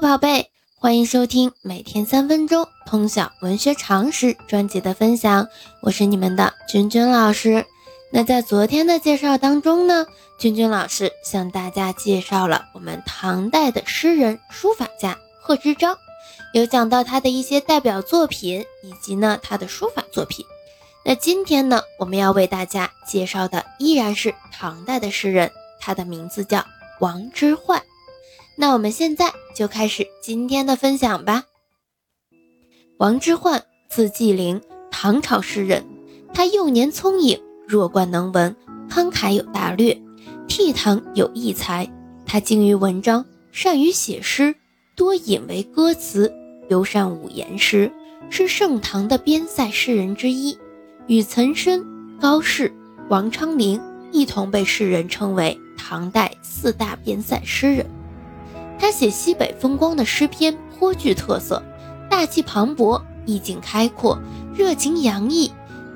宝贝，欢迎收听每天三分钟通晓文学常识专辑的分享，我是你们的君君老师。那在昨天的介绍当中呢，君君老师向大家介绍了我们唐代的诗人、书法家贺知章，有讲到他的一些代表作品以及呢他的书法作品。那今天呢，我们要为大家介绍的依然是唐代的诗人，他的名字叫王之涣。那我们现在就开始今天的分享吧。王之涣，字季陵，唐朝诗人。他幼年聪颖，弱冠能文，慷慨有大略，倜傥有异才。他精于文章，善于写诗，多引为歌词，尤善五言诗，是盛唐的边塞诗人之一，与岑参、高适、王昌龄一同被世人称为唐代四大边塞诗人。他写西北风光的诗篇颇具特色，大气磅礴，意境开阔，热情洋溢，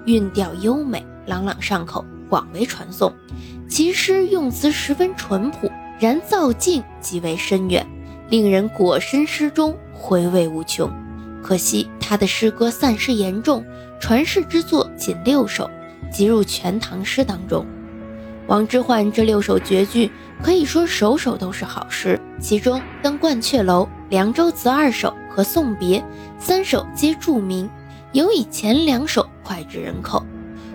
韵调优美，朗朗上口，广为传颂。其诗用词十分淳朴，然造境极为深远，令人裹身诗中，回味无穷。可惜他的诗歌散失严重，传世之作仅六首，集入《全唐诗》当中。王之涣这六首绝句。可以说首首都是好诗，其中《登鹳雀楼》《凉州词》二首和《送别》三首皆著名，尤以前两首脍炙人口。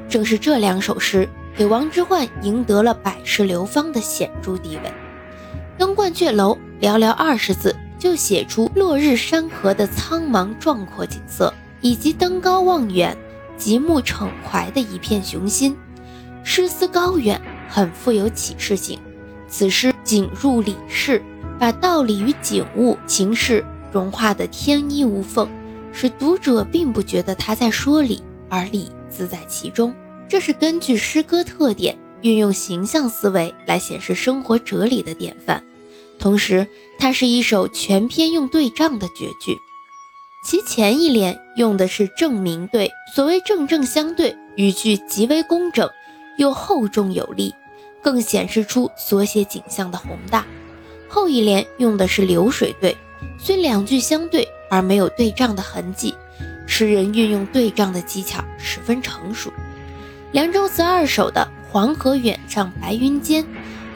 正是这两首诗，给王之涣赢得了百世流芳的显著地位。《登鹳雀楼》寥寥二十字，就写出落日山河的苍茫壮阔景色，以及登高望远、极目骋怀的一片雄心，诗思高远，很富有启示性。此诗景入理事，把道理与景物、情事融化得天衣无缝，使读者并不觉得他在说理，而理自在其中。这是根据诗歌特点，运用形象思维来显示生活哲理的典范。同时，它是一首全篇用对仗的绝句。其前一联用的是正名对，所谓正正相对，语句极为工整，又厚重有力。更显示出所写景象的宏大。后一联用的是流水对，虽两句相对而没有对仗的痕迹，诗人运用对仗的技巧十分成熟。凉州词二首的“黄河远上白云间”，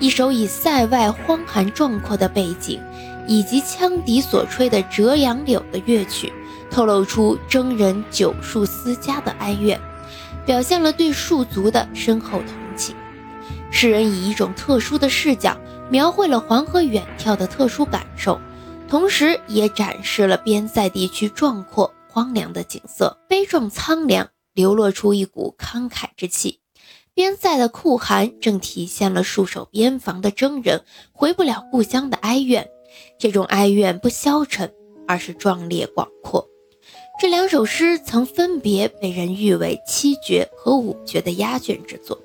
一首以塞外荒寒壮阔的背景，以及羌笛所吹的《折杨柳》的乐曲，透露出征人久戍思家的哀怨，表现了对戍卒的深厚同情。诗人以一种特殊的视角描绘了黄河远眺的特殊感受，同时也展示了边塞地区壮阔荒凉的景色，悲壮苍凉，流露出一股慷慨之气。边塞的酷寒正体现了戍守边防的征人回不了故乡的哀怨，这种哀怨不消沉，而是壮烈广阔。这两首诗曾分别被人誉为七绝和五绝的压卷之作。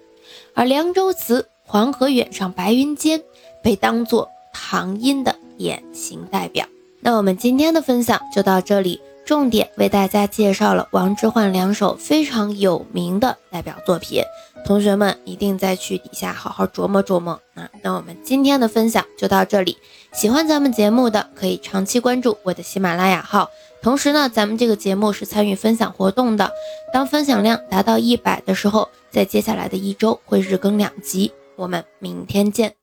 而《凉州词》“黄河远上白云间”被当作唐音的典型代表。那我们今天的分享就到这里，重点为大家介绍了王之涣两首非常有名的代表作品，同学们一定再去底下好好琢磨琢磨啊！那我们今天的分享就到这里，喜欢咱们节目的可以长期关注我的喜马拉雅号。同时呢，咱们这个节目是参与分享活动的，当分享量达到一百的时候，在接下来的一周会日更两集。我们明天见。